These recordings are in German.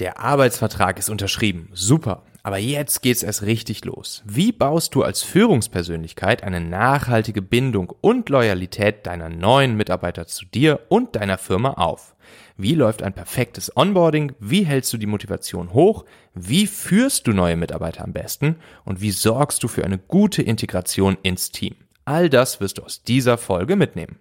Der Arbeitsvertrag ist unterschrieben. Super. Aber jetzt geht's erst richtig los. Wie baust du als Führungspersönlichkeit eine nachhaltige Bindung und Loyalität deiner neuen Mitarbeiter zu dir und deiner Firma auf? Wie läuft ein perfektes Onboarding? Wie hältst du die Motivation hoch? Wie führst du neue Mitarbeiter am besten? Und wie sorgst du für eine gute Integration ins Team? All das wirst du aus dieser Folge mitnehmen.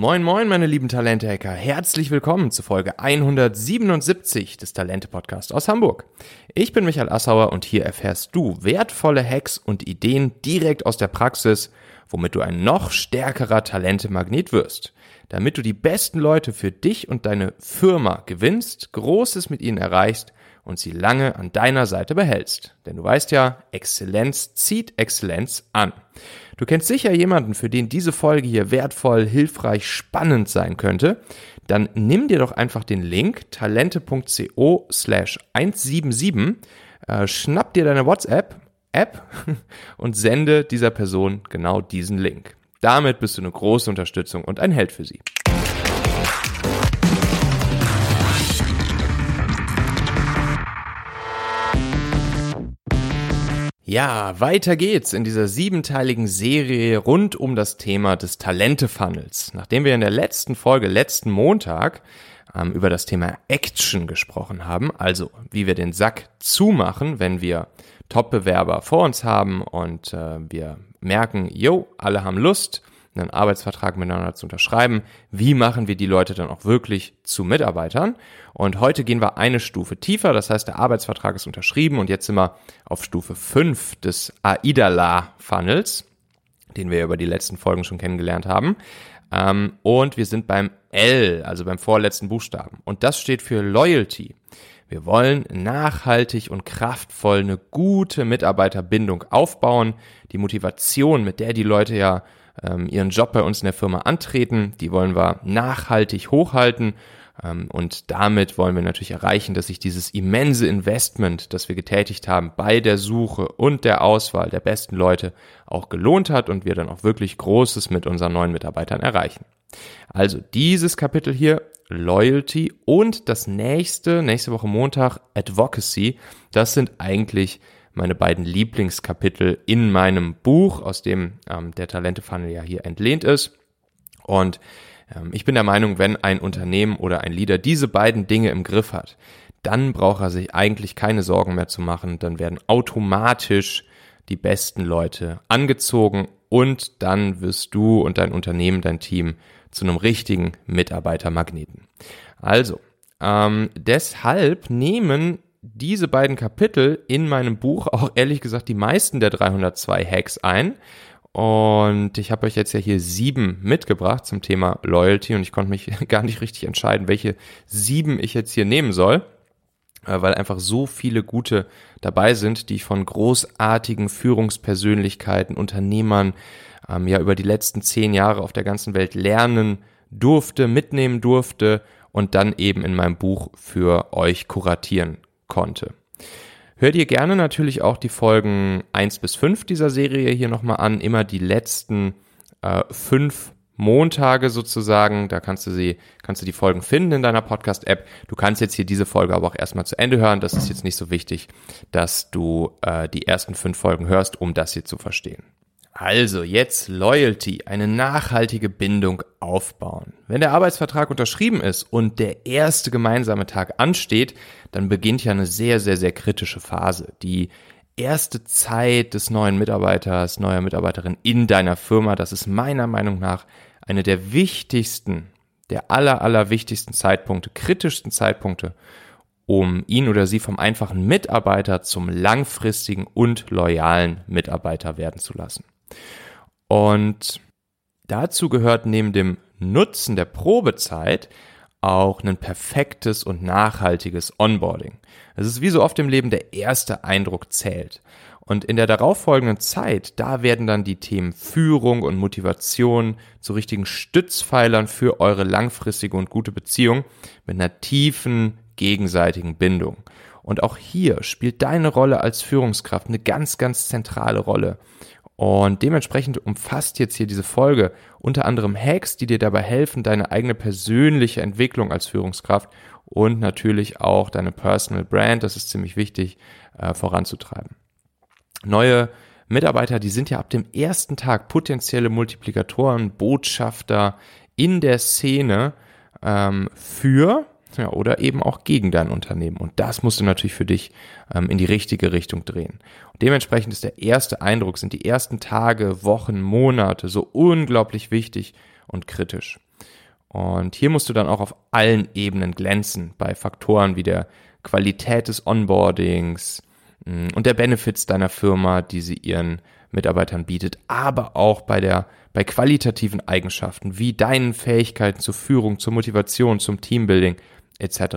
Moin moin meine lieben Talente-Hacker, herzlich willkommen zu Folge 177 des Talente-Podcasts aus Hamburg. Ich bin Michael Assauer und hier erfährst du wertvolle Hacks und Ideen direkt aus der Praxis, womit du ein noch stärkerer Talente-Magnet wirst. Damit du die besten Leute für dich und deine Firma gewinnst, Großes mit ihnen erreichst und sie lange an deiner Seite behältst. Denn du weißt ja, Exzellenz zieht Exzellenz an. Du kennst sicher jemanden, für den diese Folge hier wertvoll, hilfreich, spannend sein könnte. Dann nimm dir doch einfach den Link talente.co slash 177, äh, schnapp dir deine WhatsApp App und sende dieser Person genau diesen Link. Damit bist du eine große Unterstützung und ein Held für sie. Ja, weiter geht's in dieser siebenteiligen Serie rund um das Thema des Talente-Funnels. Nachdem wir in der letzten Folge, letzten Montag, ähm, über das Thema Action gesprochen haben, also wie wir den Sack zumachen, wenn wir Top-Bewerber vor uns haben und äh, wir merken, yo, alle haben Lust, einen Arbeitsvertrag miteinander zu unterschreiben. Wie machen wir die Leute dann auch wirklich zu Mitarbeitern? Und heute gehen wir eine Stufe tiefer. Das heißt, der Arbeitsvertrag ist unterschrieben und jetzt sind wir auf Stufe 5 des AIDALA-Funnels, den wir über die letzten Folgen schon kennengelernt haben. Ähm, und wir sind beim L, also beim vorletzten Buchstaben. Und das steht für Loyalty. Wir wollen nachhaltig und kraftvoll eine gute Mitarbeiterbindung aufbauen. Die Motivation, mit der die Leute ja ähm, ihren Job bei uns in der Firma antreten. Die wollen wir nachhaltig hochhalten. Ähm, und damit wollen wir natürlich erreichen, dass sich dieses immense Investment, das wir getätigt haben bei der Suche und der Auswahl der besten Leute auch gelohnt hat und wir dann auch wirklich Großes mit unseren neuen Mitarbeitern erreichen. Also dieses Kapitel hier, Loyalty und das nächste, nächste Woche Montag, Advocacy, das sind eigentlich meine beiden Lieblingskapitel in meinem Buch, aus dem ähm, der Talente-Funnel ja hier entlehnt ist. Und ähm, ich bin der Meinung, wenn ein Unternehmen oder ein Leader diese beiden Dinge im Griff hat, dann braucht er sich eigentlich keine Sorgen mehr zu machen. Dann werden automatisch die besten Leute angezogen und dann wirst du und dein Unternehmen, dein Team zu einem richtigen Mitarbeitermagneten. Also, ähm, deshalb nehmen diese beiden Kapitel in meinem Buch auch ehrlich gesagt die meisten der 302 Hacks ein. Und ich habe euch jetzt ja hier sieben mitgebracht zum Thema Loyalty und ich konnte mich gar nicht richtig entscheiden, welche sieben ich jetzt hier nehmen soll, äh, weil einfach so viele gute dabei sind, die ich von großartigen Führungspersönlichkeiten, Unternehmern ähm, ja über die letzten zehn Jahre auf der ganzen Welt lernen durfte, mitnehmen durfte und dann eben in meinem Buch für euch kuratieren konnte. Hört ihr gerne natürlich auch die Folgen 1 bis 5 dieser Serie hier nochmal an, immer die letzten äh, fünf Montage sozusagen, da kannst du sie, kannst du die Folgen finden in deiner Podcast-App. Du kannst jetzt hier diese Folge aber auch erstmal zu Ende hören. Das ist jetzt nicht so wichtig, dass du äh, die ersten fünf Folgen hörst, um das hier zu verstehen. Also jetzt Loyalty, eine nachhaltige Bindung aufbauen. Wenn der Arbeitsvertrag unterschrieben ist und der erste gemeinsame Tag ansteht, dann beginnt ja eine sehr, sehr, sehr kritische Phase. Die erste Zeit des neuen Mitarbeiters, neuer Mitarbeiterin in deiner Firma, das ist meiner Meinung nach eine der wichtigsten, der aller, aller wichtigsten Zeitpunkte, kritischsten Zeitpunkte, um ihn oder sie vom einfachen Mitarbeiter zum langfristigen und loyalen Mitarbeiter werden zu lassen. Und dazu gehört neben dem Nutzen der Probezeit auch ein perfektes und nachhaltiges Onboarding. Es ist wie so oft im Leben der erste Eindruck zählt. Und in der darauffolgenden Zeit, da werden dann die Themen Führung und Motivation zu richtigen Stützpfeilern für eure langfristige und gute Beziehung mit einer tiefen gegenseitigen Bindung. Und auch hier spielt deine Rolle als Führungskraft eine ganz, ganz zentrale Rolle. Und dementsprechend umfasst jetzt hier diese Folge unter anderem Hacks, die dir dabei helfen, deine eigene persönliche Entwicklung als Führungskraft und natürlich auch deine Personal Brand, das ist ziemlich wichtig, äh, voranzutreiben. Neue Mitarbeiter, die sind ja ab dem ersten Tag potenzielle Multiplikatoren, Botschafter in der Szene ähm, für ja, oder eben auch gegen dein Unternehmen. Und das musst du natürlich für dich ähm, in die richtige Richtung drehen. Und dementsprechend ist der erste Eindruck, sind die ersten Tage, Wochen, Monate so unglaublich wichtig und kritisch. Und hier musst du dann auch auf allen Ebenen glänzen, bei Faktoren wie der Qualität des Onboardings mm, und der Benefits deiner Firma, die sie ihren Mitarbeitern bietet, aber auch bei der bei qualitativen Eigenschaften wie deinen Fähigkeiten zur Führung, zur Motivation, zum Teambuilding, etc.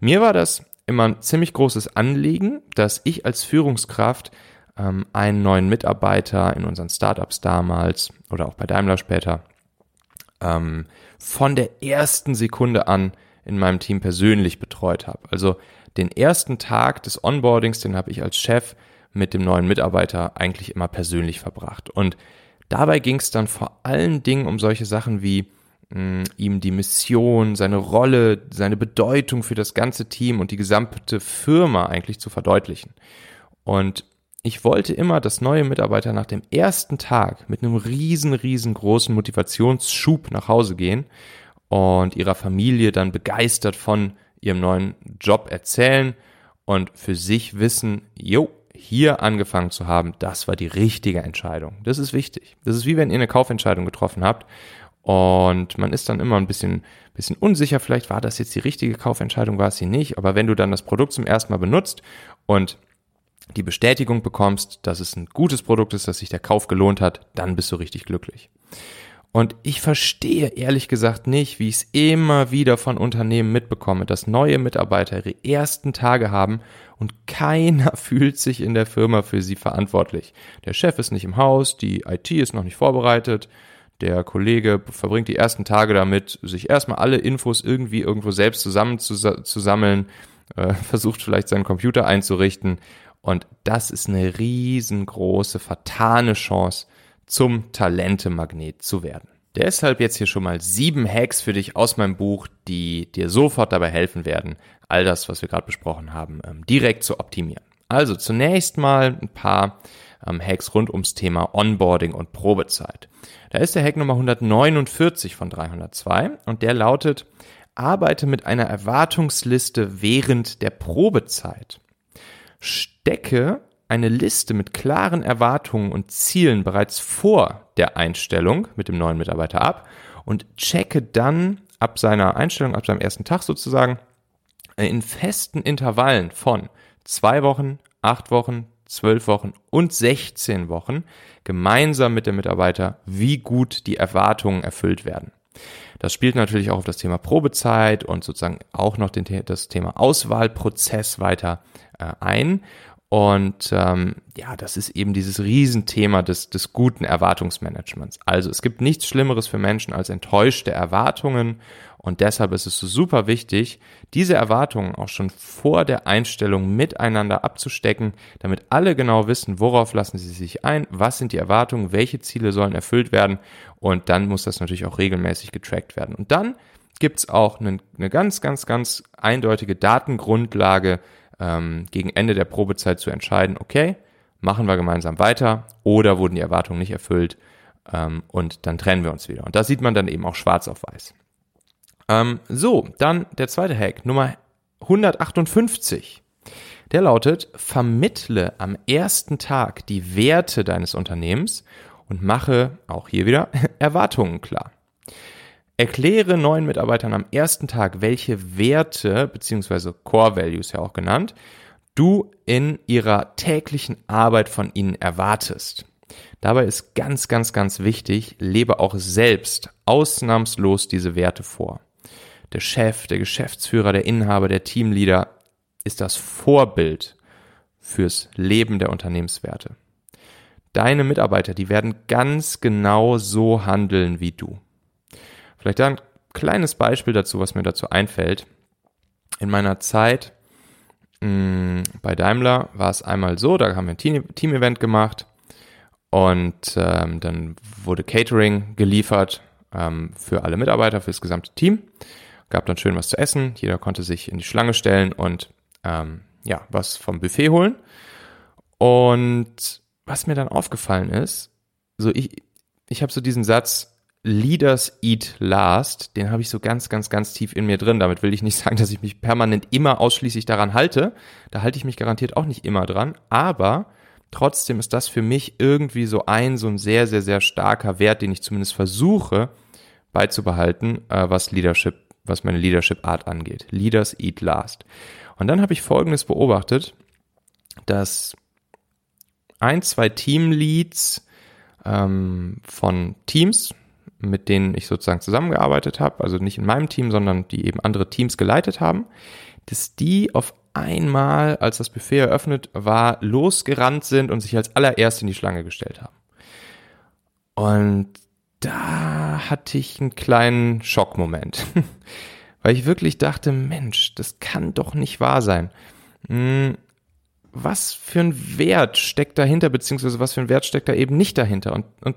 Mir war das immer ein ziemlich großes Anliegen, dass ich als Führungskraft ähm, einen neuen Mitarbeiter in unseren Startups damals oder auch bei Daimler später ähm, von der ersten Sekunde an in meinem Team persönlich betreut habe. Also den ersten Tag des Onboardings, den habe ich als Chef mit dem neuen Mitarbeiter eigentlich immer persönlich verbracht. Und dabei ging es dann vor allen Dingen um solche Sachen wie ihm die Mission, seine Rolle, seine Bedeutung für das ganze Team und die gesamte Firma eigentlich zu verdeutlichen. Und ich wollte immer, dass neue Mitarbeiter nach dem ersten Tag mit einem riesen, riesengroßen Motivationsschub nach Hause gehen und ihrer Familie dann begeistert von ihrem neuen Job erzählen und für sich wissen, jo, hier angefangen zu haben, das war die richtige Entscheidung. Das ist wichtig. Das ist wie wenn ihr eine Kaufentscheidung getroffen habt und man ist dann immer ein bisschen, bisschen unsicher, vielleicht war das jetzt die richtige Kaufentscheidung, war es sie nicht. Aber wenn du dann das Produkt zum ersten Mal benutzt und die Bestätigung bekommst, dass es ein gutes Produkt ist, dass sich der Kauf gelohnt hat, dann bist du richtig glücklich. Und ich verstehe ehrlich gesagt nicht, wie ich es immer wieder von Unternehmen mitbekomme, dass neue Mitarbeiter ihre ersten Tage haben und keiner fühlt sich in der Firma für sie verantwortlich. Der Chef ist nicht im Haus, die IT ist noch nicht vorbereitet, der Kollege verbringt die ersten Tage damit, sich erstmal alle Infos irgendwie irgendwo selbst zusammenzusammeln, äh, versucht vielleicht seinen Computer einzurichten. Und das ist eine riesengroße, vertane Chance, zum Talentemagnet zu werden. Deshalb jetzt hier schon mal sieben Hacks für dich aus meinem Buch, die dir sofort dabei helfen werden, all das, was wir gerade besprochen haben, ähm, direkt zu optimieren. Also zunächst mal ein paar ähm, Hacks rund ums Thema Onboarding und Probezeit. Da ist der Hack Nummer 149 von 302 und der lautet, arbeite mit einer Erwartungsliste während der Probezeit. Stecke eine Liste mit klaren Erwartungen und Zielen bereits vor der Einstellung mit dem neuen Mitarbeiter ab und checke dann ab seiner Einstellung, ab seinem ersten Tag sozusagen, in festen Intervallen von zwei Wochen, acht Wochen, zwölf Wochen und 16 Wochen gemeinsam mit dem Mitarbeiter, wie gut die Erwartungen erfüllt werden. Das spielt natürlich auch auf das Thema Probezeit und sozusagen auch noch den, das Thema Auswahlprozess weiter äh, ein. Und ähm, ja, das ist eben dieses Riesenthema des, des guten Erwartungsmanagements. Also es gibt nichts Schlimmeres für Menschen als enttäuschte Erwartungen und deshalb ist es super wichtig, diese Erwartungen auch schon vor der Einstellung miteinander abzustecken, damit alle genau wissen, worauf lassen sie sich ein, was sind die Erwartungen, welche Ziele sollen erfüllt werden und dann muss das natürlich auch regelmäßig getrackt werden. Und dann gibt's auch eine, eine ganz, ganz, ganz eindeutige Datengrundlage ähm, gegen Ende der Probezeit zu entscheiden, okay, machen wir gemeinsam weiter oder wurden die Erwartungen nicht erfüllt ähm, und dann trennen wir uns wieder. Und das sieht man dann eben auch schwarz auf weiß. Ähm, so, dann der zweite Hack, Nummer 158. Der lautet, vermittle am ersten Tag die Werte deines Unternehmens und mache auch hier wieder Erwartungen klar. Erkläre neuen Mitarbeitern am ersten Tag, welche Werte, beziehungsweise Core Values ja auch genannt, du in ihrer täglichen Arbeit von ihnen erwartest. Dabei ist ganz, ganz, ganz wichtig, lebe auch selbst ausnahmslos diese Werte vor der Chef, der Geschäftsführer, der Inhaber, der Teamleader ist das Vorbild fürs Leben der Unternehmenswerte. Deine Mitarbeiter, die werden ganz genau so handeln wie du. Vielleicht ein kleines Beispiel dazu, was mir dazu einfällt. In meiner Zeit mh, mm, bei Daimler war es einmal so, da haben wir ein Team-Event gemacht Und ähm, dann wurde Catering geliefert ähm, für alle Mitarbeiter, für das gesamte Team. Gab dann schön was zu essen. Jeder konnte sich in die Schlange stellen und ähm, ja, was vom Buffet holen. Und was mir dann aufgefallen ist, so ich, ich habe so diesen Satz, Leaders eat last, den habe ich so ganz, ganz, ganz tief in mir drin. Damit will ich nicht sagen, dass ich mich permanent immer ausschließlich daran halte. Da halte ich mich garantiert auch nicht immer dran. Aber trotzdem ist das für mich irgendwie so ein, so ein sehr, sehr, sehr starker Wert, den ich zumindest versuche beizubehalten, äh, was Leadership, was meine Leadership Art angeht. Leaders eat last. Und dann habe ich Folgendes beobachtet, dass ein, zwei Teamleads ähm, von Teams, mit denen ich sozusagen zusammengearbeitet habe, also nicht in meinem Team, sondern die eben andere Teams geleitet haben, dass die auf einmal, als das Buffet eröffnet war, losgerannt sind und sich als allererst in die Schlange gestellt haben. Und da hatte ich einen kleinen Schockmoment, weil ich wirklich dachte, Mensch, das kann doch nicht wahr sein. Hm, was für ein Wert steckt dahinter, beziehungsweise was für ein Wert steckt da eben nicht dahinter? Und, und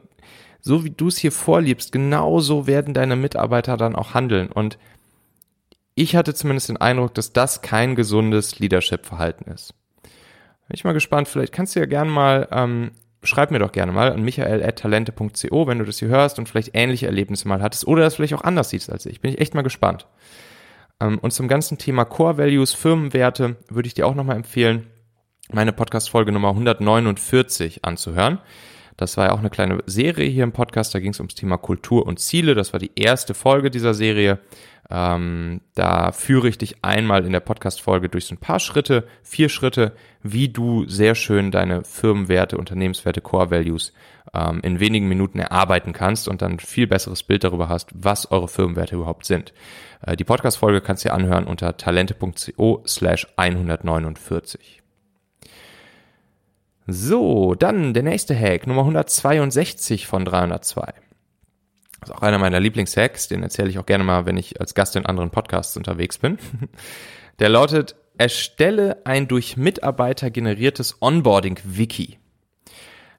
so wie du es hier vorliebst, genauso werden deine Mitarbeiter dann auch handeln. Und ich hatte zumindest den Eindruck, dass das kein gesundes Leadership-Verhalten ist. Bin ich mal gespannt, vielleicht kannst du ja gerne mal, ähm, schreib mir doch gerne mal an michael.talente.co, wenn du das hier hörst und vielleicht ähnliche Erlebnisse mal hattest oder das vielleicht auch anders siehst als ich. Bin ich echt mal gespannt. Ähm, und zum ganzen Thema Core Values, Firmenwerte, würde ich dir auch nochmal empfehlen, meine Podcast-Folge Nummer 149 anzuhören. Das war ja auch eine kleine Serie hier im Podcast. Da ging es ums Thema Kultur und Ziele. Das war die erste Folge dieser Serie. Ähm, da führe ich dich einmal in der Podcast-Folge durch so ein paar Schritte, vier Schritte, wie du sehr schön deine Firmenwerte, Unternehmenswerte, Core Values ähm, in wenigen Minuten erarbeiten kannst und dann viel besseres Bild darüber hast, was eure Firmenwerte überhaupt sind. Äh, die Podcast-Folge kannst du dir anhören unter talente.co slash 149. So, dann der nächste Hack, Nummer 162 von 302. Das ist auch einer meiner Lieblingshacks, den erzähle ich auch gerne mal, wenn ich als Gast in anderen Podcasts unterwegs bin. Der lautet, erstelle ein durch Mitarbeiter generiertes Onboarding-Wiki.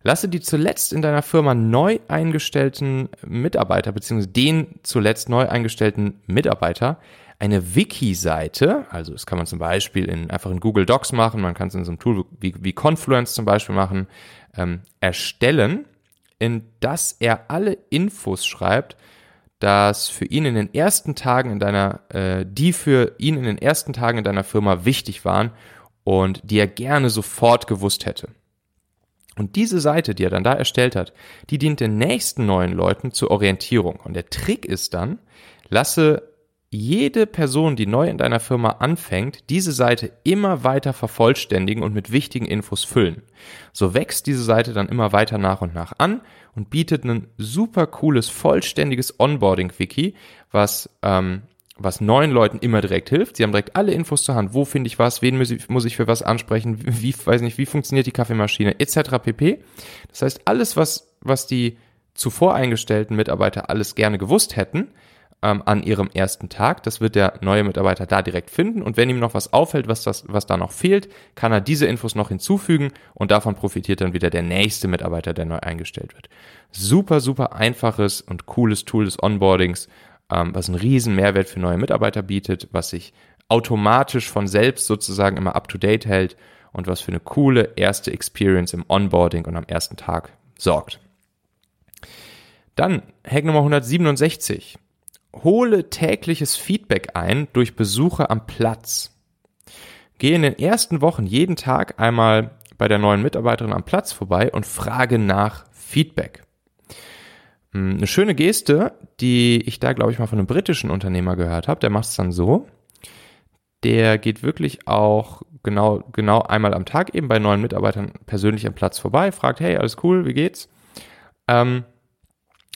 Lasse die zuletzt in deiner Firma neu eingestellten Mitarbeiter, beziehungsweise den zuletzt neu eingestellten Mitarbeiter eine Wiki-Seite, also das kann man zum Beispiel in, einfach in Google Docs machen, man kann es in so einem Tool wie, wie Confluence zum Beispiel machen, ähm, erstellen, in das er alle Infos schreibt, dass für ihn in den ersten Tagen in deiner, äh, die für ihn in den ersten Tagen in deiner Firma wichtig waren und die er gerne sofort gewusst hätte. Und diese Seite, die er dann da erstellt hat, die dient den nächsten neuen Leuten zur Orientierung. Und der Trick ist dann, lasse jede Person, die neu in deiner Firma anfängt, diese Seite immer weiter vervollständigen und mit wichtigen Infos füllen. So wächst diese Seite dann immer weiter nach und nach an und bietet ein super cooles, vollständiges Onboarding-Wiki, was, ähm, was neuen Leuten immer direkt hilft. Sie haben direkt alle Infos zur Hand. Wo finde ich was? Wen muss ich, muss ich für was ansprechen? Wie, weiß nicht, wie funktioniert die Kaffeemaschine? Etc. pp. Das heißt, alles, was, was die zuvor eingestellten Mitarbeiter alles gerne gewusst hätten, ähm, an ihrem ersten Tag. Das wird der neue Mitarbeiter da direkt finden. Und wenn ihm noch was auffällt, was, das, was da noch fehlt, kann er diese Infos noch hinzufügen und davon profitiert dann wieder der nächste Mitarbeiter, der neu eingestellt wird. Super, super einfaches und cooles Tool des Onboardings, ähm, was einen riesen Mehrwert für neue Mitarbeiter bietet, was sich automatisch von selbst sozusagen immer up-to-date hält und was für eine coole erste Experience im Onboarding und am ersten Tag sorgt. Dann Hack Nummer 167 hole tägliches Feedback ein durch Besuche am Platz. Gehe in den ersten Wochen jeden Tag einmal bei der neuen Mitarbeiterin am Platz vorbei und frage nach Feedback. Hm, eine schöne Geste, die ich da, glaube ich, mal von einem britischen Unternehmer gehört habe, der macht es dann so. Der geht wirklich auch genau, genau einmal am Tag eben bei neuen Mitarbeitern persönlich am Platz vorbei, fragt, hey, alles cool, wie geht's? Ähm,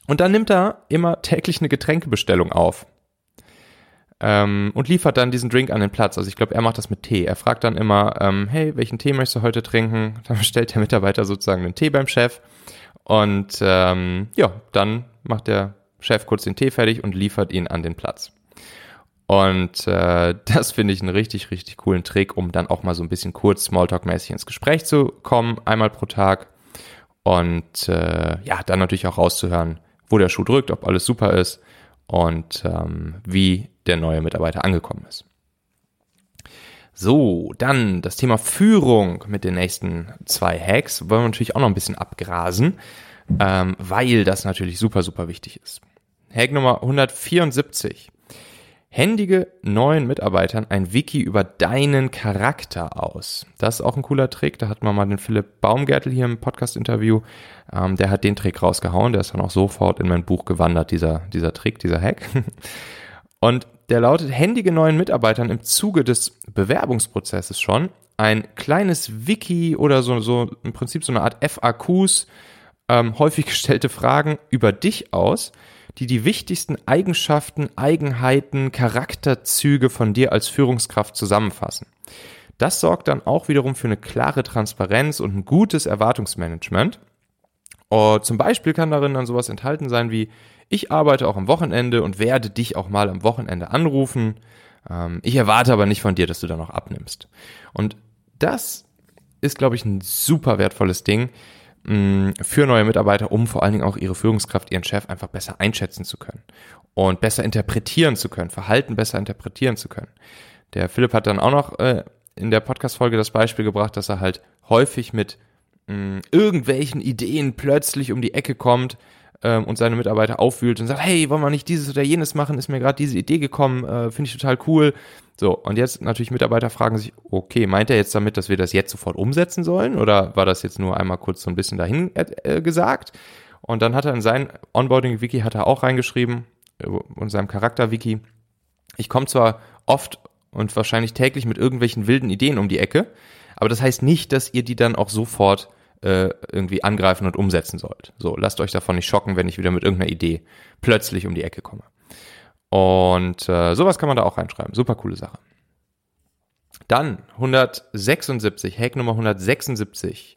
und dann nimmt er immer täglich eine Getränkebestellung auf. Ähm, und liefert dann diesen Drink an den Platz. Also ich glaube, er macht das mit Tee. Er fragt dann immer, ähm, hey, welchen Tee möchtest du heute trinken? Dann bestellt der Mitarbeiter sozusagen den Tee beim Chef. Und ähm, ja, dann macht der Chef kurz den Tee fertig und liefert ihn an den Platz. Und äh, das finde ich einen richtig, richtig coolen Trick, um dann auch mal so ein bisschen kurz Smalltalk-mäßig ins Gespräch zu kommen, einmal pro Tag. Und äh, ja, dann natürlich auch rauszuhören, wo der Schuh drückt, ob alles super ist und ähm, wie der neue Mitarbeiter angekommen ist. So, dann das Thema Führung mit den nächsten zwei Hacks wollen wir natürlich auch noch ein bisschen abgrasen, ähm, weil das natürlich super, super wichtig ist. Hack Nummer 174. Händige neuen Mitarbeitern ein Wiki über deinen Charakter aus. Das ist auch ein cooler Trick. Da hat man mal den Philipp Baumgärtel hier im Podcast-Interview. Ähm, der hat den Trick rausgehauen. Der ist dann auch sofort in mein Buch gewandert, dieser, dieser Trick, dieser Hack. Und der lautet, händige neuen Mitarbeitern im Zuge des Bewerbungsprozesses schon ein kleines Wiki oder so, so im Prinzip so eine Art FAQs, ähm, häufig gestellte Fragen über dich aus, die die wichtigsten Eigenschaften, Eigenheiten, Charakterzüge von dir als Führungskraft zusammenfassen. Das sorgt dann auch wiederum für eine klare Transparenz und ein gutes Erwartungsmanagement. Und zum Beispiel kann darin dann sowas enthalten sein wie, ich arbeite auch am Wochenende und werde dich auch mal am Wochenende anrufen. Ähm, ich erwarte aber nicht von dir, dass du da noch abnimmst. Und das ist, glaube ich, ein super wertvolles Ding, für neue Mitarbeiter, um vor allen Dingen auch ihre Führungskraft, ihren Chef einfach besser einschätzen zu können und besser interpretieren zu können, Verhalten besser interpretieren zu können. Der Philipp hat dann auch noch äh, in der Podcast-Folge das Beispiel gebracht, dass er halt häufig mit mh, irgendwelchen Ideen plötzlich um die Ecke kommt, ähm, und seine Mitarbeiter aufwühlt und sagt, hey, wollen wir nicht dieses oder jenes machen? Ist mir gerade diese Idee gekommen, äh, finde ich total cool. So, und jetzt natürlich Mitarbeiter fragen sich, okay, meint er jetzt damit, dass wir das jetzt sofort umsetzen sollen? Oder war das jetzt nur einmal kurz so ein bisschen dahin äh, gesagt? Und dann hat er in sein Onboarding-Wiki hat er auch reingeschrieben, äh, in seinem Charakter-Wiki, ich komme zwar oft und wahrscheinlich täglich mit irgendwelchen wilden Ideen um die Ecke, aber das heißt nicht, dass ihr die dann auch sofort äh, irgendwie angreifen und umsetzen sollt. So, lasst euch davon nicht schocken, wenn ich wieder mit irgendeiner Idee plötzlich um die Ecke komme. Und äh, sowas kann man da auch reinschreiben. Super coole Sache. Dann 176, Hack Nummer 176.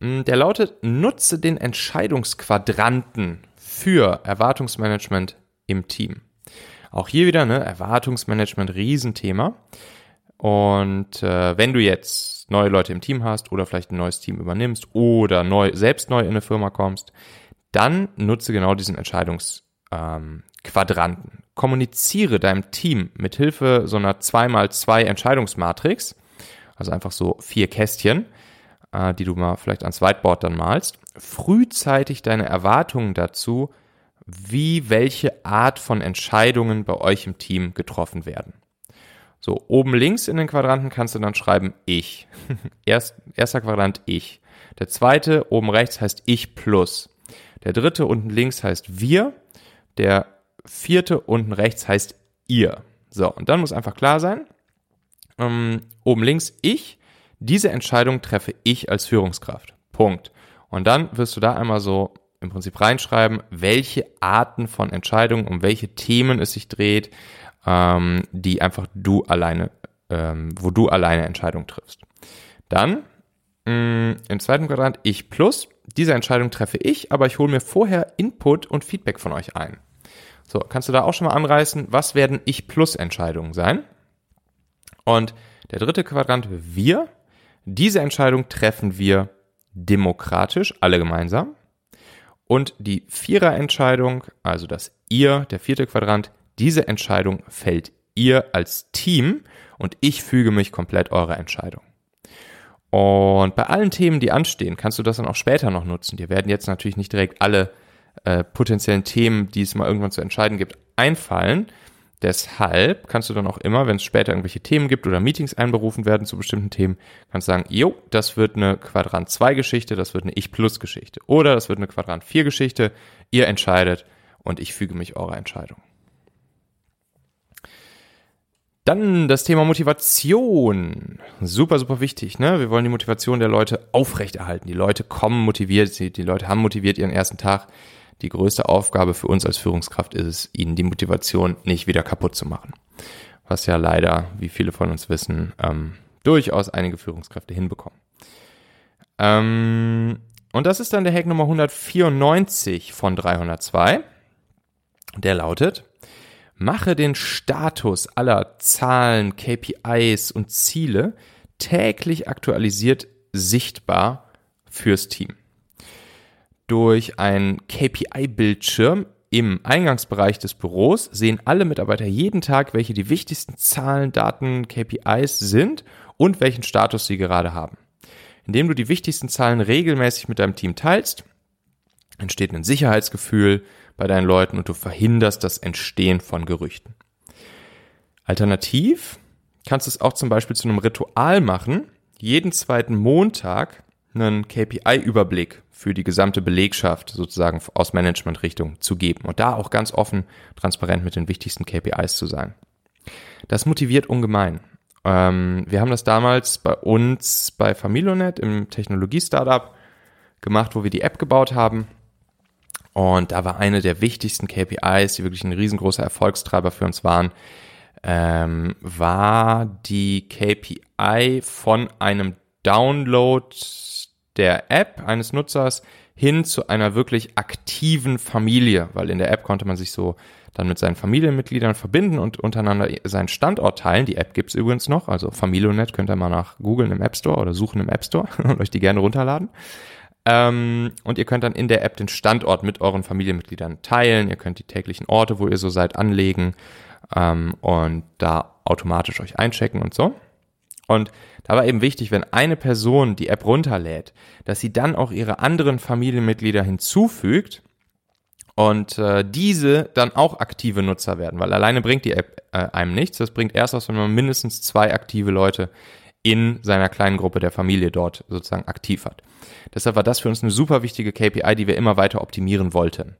Hm, der lautet, nutze den Entscheidungsquadranten für Erwartungsmanagement im Team. Auch hier wieder, ne, Erwartungsmanagement, Riesenthema. Und äh, wenn du jetzt neue Leute im Team hast oder vielleicht ein neues Team übernimmst oder neu, selbst neu in eine Firma kommst, dann nutze genau diesen Entscheidungsquadranten. Ähm, Kommuniziere deinem Team mit Hilfe so einer 2x2 Entscheidungsmatrix, also einfach so vier Kästchen, äh, die du mal vielleicht ans Whiteboard dann malst, frühzeitig deine Erwartungen dazu, wie welche Art von Entscheidungen bei euch im Team getroffen werden. So, oben links in den Quadranten kannst du dann schreiben ich. Erst, erster Quadrant ich. Der zweite oben rechts heißt ich plus. Der dritte unten links heißt wir. Der vierte unten rechts heißt ihr. So, und dann muss einfach klar sein, ähm, oben links ich, diese Entscheidung treffe ich als Führungskraft. Punkt. Und dann wirst du da einmal so im Prinzip reinschreiben, welche Arten von Entscheidungen, um welche Themen es sich dreht, ähm, die einfach du alleine, ähm, wo du alleine Entscheidungen triffst. Dann mh, mm, im zweiten Quadrant ich plus. Diese Entscheidung treffe ich, aber ich hole mir vorher Input und Feedback von euch ein. So, kannst du da auch schon mal anreißen, was werden ich plus Entscheidungen sein? Und der dritte Quadrant wir. Diese Entscheidung treffen wir demokratisch, alle gemeinsam. Und die Vierer-Entscheidung, also das ihr, der vierte Quadrant, diese Entscheidung fällt ihr als Team und ich füge mich komplett eurer Entscheidung. Und bei allen Themen, die anstehen, kannst du das dann auch später noch nutzen. Dir werden jetzt natürlich nicht direkt alle äh, potenziellen Themen, die es mal irgendwann zu entscheiden gibt, einfallen. Deshalb kannst du dann auch immer, wenn es später irgendwelche Themen gibt oder Meetings einberufen werden zu bestimmten Themen, kannst du sagen, jo, das wird eine Quadrant 2 Geschichte, das wird eine Ich Plus Geschichte oder das wird eine Quadrant 4 Geschichte. Ihr entscheidet und ich füge mich eurer Entscheidung. Dann das Thema Motivation. Super, super wichtig. Ne? Wir wollen die Motivation der Leute aufrechterhalten. Die Leute kommen motiviert, die Leute haben motiviert ihren ersten Tag. Die größte Aufgabe für uns als Führungskraft ist es, ihnen die Motivation nicht wieder kaputt zu machen. Was ja leider, wie viele von uns wissen, ähm, durchaus einige Führungskräfte hinbekommen. Ähm, und das ist dann der Hack Nummer 194 von 302. Der lautet, Mache den Status aller Zahlen, KPIs und Ziele täglich aktualisiert sichtbar fürs Team. durch einen KPI-Bildschirm im Eingangsbereich des Büros sehen alle Mitarbeiter jeden Tag, welche die wichtigsten Zahlen, Daten, KPIs sind und welchen Status sie gerade haben. Indem du die wichtigsten Zahlen regelmäßig mit deinem Team teilst, entsteht ein Sicherheitsgefühl bei deinen Leuten und du verhinderst das Entstehen von Gerüchten. Alternativ kannst du es auch zum Beispiel zu einem Ritual machen, jeden zweiten Montag einen KPI-Überblick für die gesamte Belegschaft sozusagen aus Management-Richtung zu geben und da auch ganz offen, transparent mit den wichtigsten KPIs zu sein. Das motiviert ungemein. Ähm, wir haben das damals bei uns bei Familionet im Technologie-Startup gemacht, wo wir die App gebaut haben. Und da war eine der wichtigsten KPIs, die wirklich ein riesengroßer Erfolgstreiber für uns waren, ähm, war die KPI von einem Download der App eines Nutzers hin zu einer wirklich aktiven Familie, weil in der App konnte man sich so dann mit seinen Familienmitgliedern verbinden und untereinander seinen Standort teilen. Die App gibt's übrigens noch, also Familionet könnt ihr mal nach googeln im App Store oder suchen im App Store und euch die gerne runterladen. Ähm, und ihr könnt dann in der App den Standort mit euren Familienmitgliedern teilen. Ihr könnt die täglichen Orte, wo ihr so seid, anlegen ähm, und da automatisch euch einchecken und so. Und da war eben wichtig, wenn eine Person die App runterlädt, dass sie dann auch ihre anderen Familienmitglieder hinzufügt und äh, diese dann auch aktive Nutzer werden, weil alleine bringt die App äh, einem nichts. Das bringt erst was, wenn man mindestens zwei aktive Leute in seiner kleinen Gruppe der Familie dort sozusagen aktiv hat. Deshalb war das für uns eine super wichtige KPI, die wir immer weiter optimieren wollten.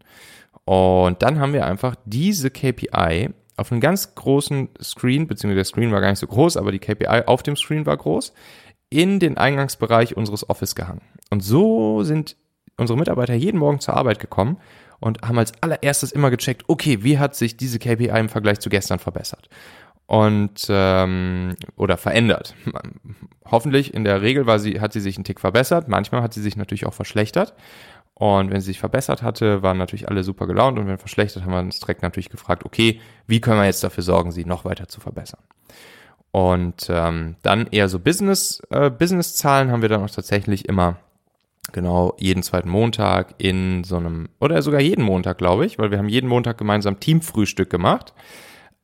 Und dann haben wir einfach diese KPI auf einem ganz großen Screen, beziehungsweise der Screen war gar nicht so groß, aber die KPI auf dem Screen war groß, in den Eingangsbereich unseres Office gehangen. Und so sind unsere Mitarbeiter jeden Morgen zur Arbeit gekommen und haben als allererstes immer gecheckt, okay, wie hat sich diese KPI im Vergleich zu gestern verbessert? Und ähm, oder verändert. Hoffentlich in der Regel war sie, hat sie sich einen Tick verbessert, manchmal hat sie sich natürlich auch verschlechtert. Und wenn sie sich verbessert hatte, waren natürlich alle super gelaunt und wenn verschlechtert, haben wir uns direkt natürlich gefragt, okay, wie können wir jetzt dafür sorgen, sie noch weiter zu verbessern? Und ähm, dann eher so Business, äh, Business-Zahlen haben wir dann auch tatsächlich immer genau jeden zweiten Montag in so einem, oder sogar jeden Montag, glaube ich, weil wir haben jeden Montag gemeinsam Teamfrühstück gemacht.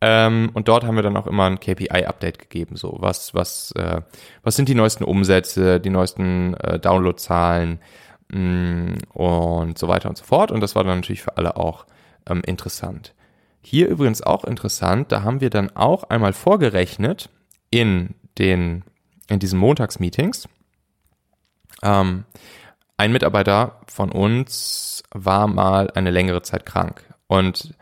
Ähm, und dort haben wir dann auch immer ein KPI-Update gegeben. So, was, was, äh, was sind die neuesten Umsätze, die neuesten äh, Downloadzahlen, Mm, und so weiter und so fort. Und das war dann natürlich für alle auch ähm, interessant. Hier übrigens auch interessant, da haben wir dann auch einmal vorgerechnet in den, in diesen Montagsmeetings. Ähm, ein Mitarbeiter von uns war mal eine längere Zeit krank. Und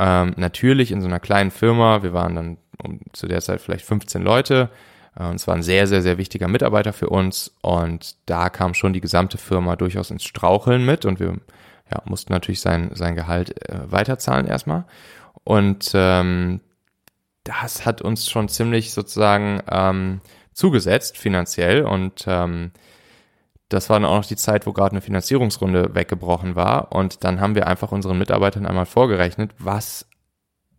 ähm, natürlich in so einer kleinen Firma, wir waren dann um, zu der Zeit vielleicht 15 Leute, äh, und es war ein sehr, sehr, sehr wichtiger Mitarbeiter für uns. Und da kam schon die gesamte Firma durchaus ins Straucheln mit und wir ja, mussten natürlich sein, sein Gehalt äh, weiterzahlen erstmal. Und ähm, das hat uns schon ziemlich sozusagen ähm, zugesetzt finanziell und ähm, das war dann auch noch die Zeit, wo gerade eine Finanzierungsrunde weggebrochen war. Und dann haben wir einfach unseren Mitarbeitern einmal vorgerechnet, was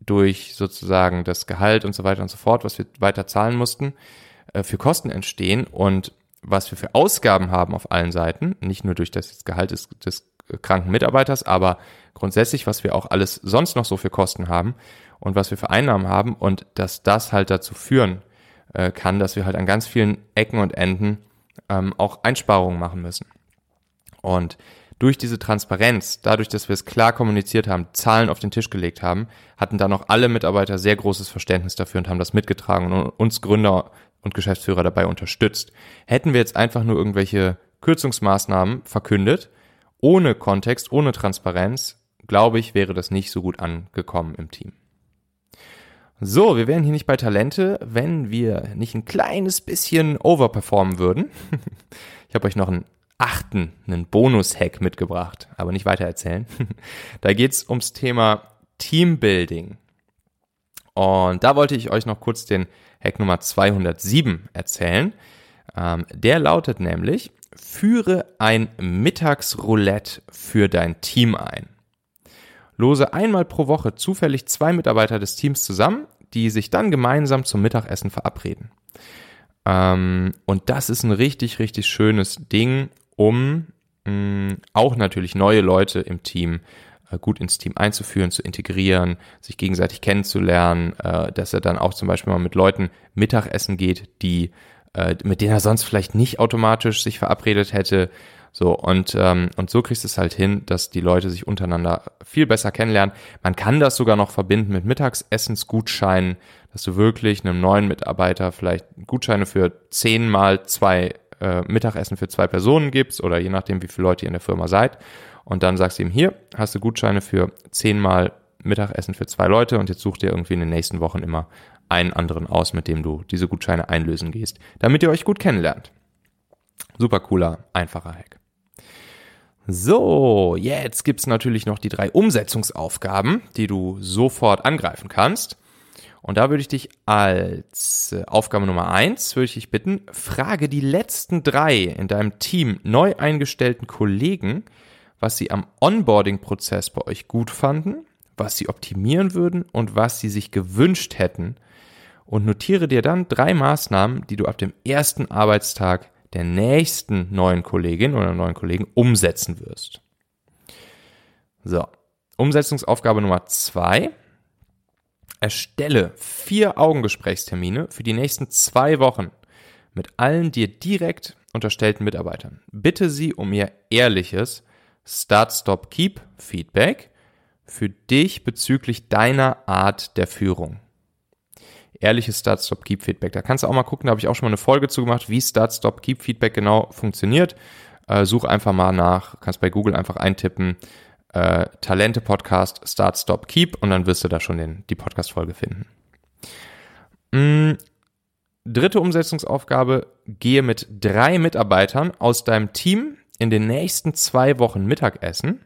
durch sozusagen das Gehalt und so weiter und so fort, was wir weiter zahlen mussten, äh, für Kosten entstehen und was wir für Ausgaben haben auf allen Seiten, nicht nur durch das Gehalt des, des kranken Mitarbeiters, aber grundsätzlich, was wir auch alles sonst noch so für Kosten haben und was wir für Einnahmen haben und dass das halt dazu führen äh, kann, dass wir halt an ganz vielen Ecken und Enden ähm, auch Einsparungen machen müssen. Und durch diese Transparenz, dadurch, dass wir es klar kommuniziert haben, Zahlen auf den Tisch gelegt haben, hatten dann auch alle Mitarbeiter sehr großes Verständnis dafür und haben das mitgetragen und uns Gründer und Geschäftsführer dabei unterstützt. Hätten wir jetzt einfach nur irgendwelche Kürzungsmaßnahmen verkündet, ohne Kontext, ohne Transparenz, glaube ich, wäre das nicht so gut angekommen im Team. So, wir wären hier nicht bei Talente, wenn wir nicht ein kleines bisschen overperformen würden. Ich habe euch noch einen achten einen Bonus-Hack mitgebracht, aber nicht weiter erzählen. da geht's ums Thema Teambuilding. Und da wollte ich euch noch kurz den Hack Nummer 207 erzählen. Ähm, der lautet nämlich, führe ein Mittagsroulette für dein Team ein. Lose einmal pro Woche zufällig zwei Mitarbeiter des Teams zusammen, die sich dann gemeinsam zum Mittagessen verabreden. Ähm, und das ist ein richtig, richtig schönes Ding, um mh, auch natürlich neue Leute im Team äh, gut ins Team einzuführen, zu integrieren, sich gegenseitig kennenzulernen, äh, dass er dann auch zum Beispiel mal mit Leuten Mittagessen geht, die äh, mit denen er sonst vielleicht nicht automatisch sich verabredet hätte. So, und, ähm, und so kriegst du es halt hin, dass die Leute sich untereinander viel besser kennenlernen. Man kann das sogar noch verbinden mit Mittagsessensgutscheinen, dass du wirklich einem neuen Mitarbeiter vielleicht Gutscheine für zehnmal zwei äh, Mittagessen für zwei Personen gibst oder je nachdem, wie viele Leute ihr in der Firma seid. Und dann sagst du ihm, hier hast du Gutscheine für zehnmal Mittagessen für zwei Leute und jetzt such dir irgendwie in den nächsten Wochen immer einen anderen aus, mit dem du diese Gutscheine einlösen gehst, damit ihr euch gut kennenlernt. Super cooler, einfacher Hack. So, jetzt gibt's natürlich noch die drei Umsetzungsaufgaben, die du sofort angreifen kannst. Und da würde ich dich als äh, Aufgabe Nummer eins würde ich dich bitten, frage die letzten drei in deinem Team neu eingestellten Kollegen, was sie am Onboarding-Prozess bei euch gut fanden, was sie optimieren würden und was sie sich gewünscht hätten. Und notiere dir dann drei Maßnahmen, die du ab dem ersten Arbeitstag der nächsten neuen Kollegin oder neuen Kollegen umsetzen wirst. So, Umsetzungsaufgabe Nummer zwei. Erstelle vier Augengesprächstermine für die nächsten zwei Wochen mit allen dir direkt unterstellten Mitarbeitern. Bitte sie um ihr ehrliches Start, Stop, Keep Feedback für dich bezüglich deiner Art der Führung ehrliches Start, Stop, Keep Feedback. Da kannst du auch mal gucken, da habe ich auch schon mal eine Folge zu gemacht, wie Start, Stop, Keep Feedback genau funktioniert. Äh, such einfach mal nach, kannst bei Google einfach eintippen, äh, Talente Podcast, Start, Stop, Keep und dann wirst du da schon den, die Podcast-Folge finden. Mm, dritte Umsetzungsaufgabe, gehe mit drei Mitarbeitern aus deinem Team in den nächsten zwei Wochen Mittagessen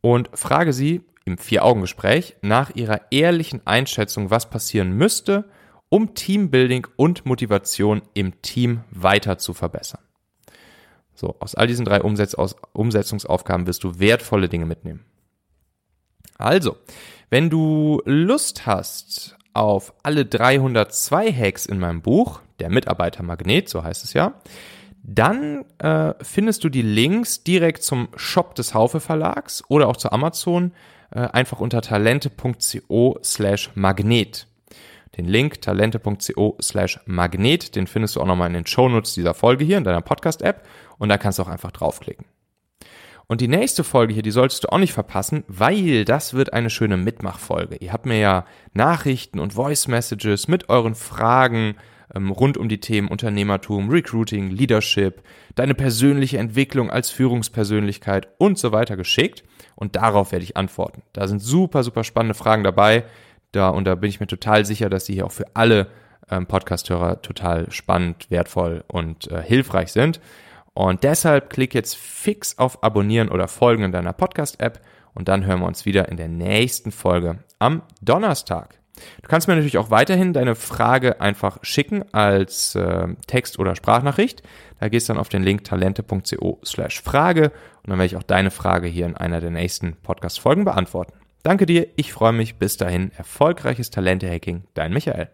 und frage sie, im Vier-Augen-Gespräch nach ihrer ehrlichen Einschätzung, was passieren müsste, um Teambuilding und Motivation im Team weiter zu verbessern. So, aus all diesen drei Umsetz aus Umsetzungsaufgaben wirst du wertvolle Dinge mitnehmen. Also, wenn du Lust hast auf alle 302 Hacks in meinem Buch, der Mitarbeitermagnet, so heißt es ja, dann äh, findest du die Links direkt zum Shop des Haufe Verlags oder auch zu Amazon einfach unter talente.co slash magnet. Den Link talente.co slash magnet, den findest du auch nochmal in den Shownotes dieser Folge hier in deiner Podcast-App und da kannst du auch einfach draufklicken. Und die nächste Folge hier, die solltest du auch nicht verpassen, weil das wird eine schöne Mitmachfolge. Ihr habt mir ja Nachrichten und Voice Messages mit euren Fragen ähm, rund um die Themen Unternehmertum, Recruiting, Leadership, deine persönliche Entwicklung als Führungspersönlichkeit und so weiter geschickt und darauf werde ich antworten. Da sind super, super spannende Fragen dabei. Da, und da bin ich mir total sicher, dass sie hier auch für alle ähm, Podcast-Hörer total spannend, wertvoll und äh, hilfreich sind. Und deshalb klick jetzt fix auf Abonnieren oder Folgen in deiner Podcast-App und dann hören wir uns wieder in der nächsten Folge am Donnerstag. Du kannst mir natürlich auch weiterhin deine Frage einfach schicken als äh, Text- oder Sprachnachricht. Da gehst du dann auf den Link talente.co slash Frage und dann werde ich auch deine Frage hier in einer der nächsten Podcast-Folgen beantworten. Danke dir, ich freue mich. Bis dahin, erfolgreiches Talente-Hacking, dein Michael.